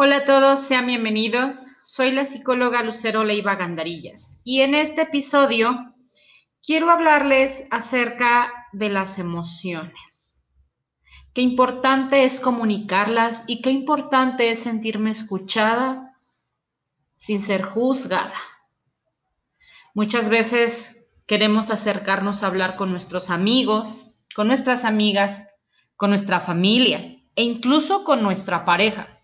a todos, sean bienvenidos. Soy la psicóloga Lucero Leiva Gandarillas y en este episodio quiero hablarles acerca de las emociones. Qué importante es comunicarlas y qué importante es sentirme escuchada sin ser juzgada. Muchas veces queremos acercarnos a hablar con nuestros amigos, con nuestras amigas, con nuestra familia e incluso con nuestra pareja.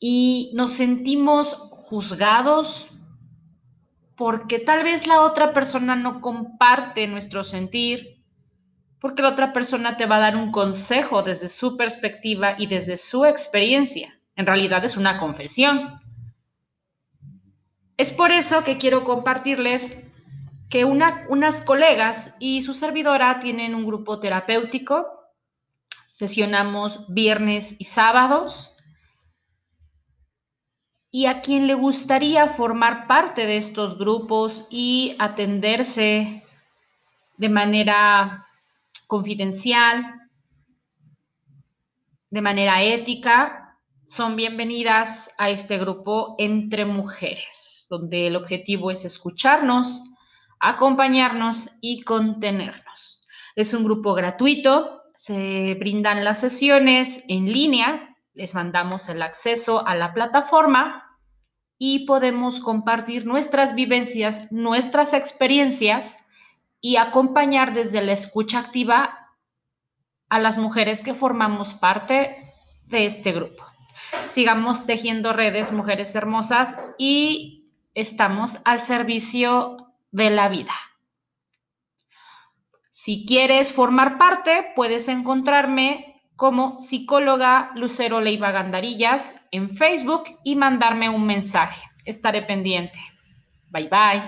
Y nos sentimos juzgados porque tal vez la otra persona no comparte nuestro sentir, porque la otra persona te va a dar un consejo desde su perspectiva y desde su experiencia. En realidad es una confesión. Es por eso que quiero compartirles que unas colegas y su servidora tienen un grupo terapéutico. Sesionamos viernes y sábados y a quien le gustaría formar parte de estos grupos y atenderse de manera confidencial, de manera ética, son bienvenidas a este grupo entre mujeres, donde el objetivo es escucharnos, acompañarnos y contenernos. Es un grupo gratuito, se brindan las sesiones en línea les mandamos el acceso a la plataforma y podemos compartir nuestras vivencias, nuestras experiencias y acompañar desde la escucha activa a las mujeres que formamos parte de este grupo. Sigamos tejiendo redes, mujeres hermosas, y estamos al servicio de la vida. Si quieres formar parte, puedes encontrarme como psicóloga Lucero Leiva Gandarillas en Facebook y mandarme un mensaje. Estaré pendiente. Bye bye.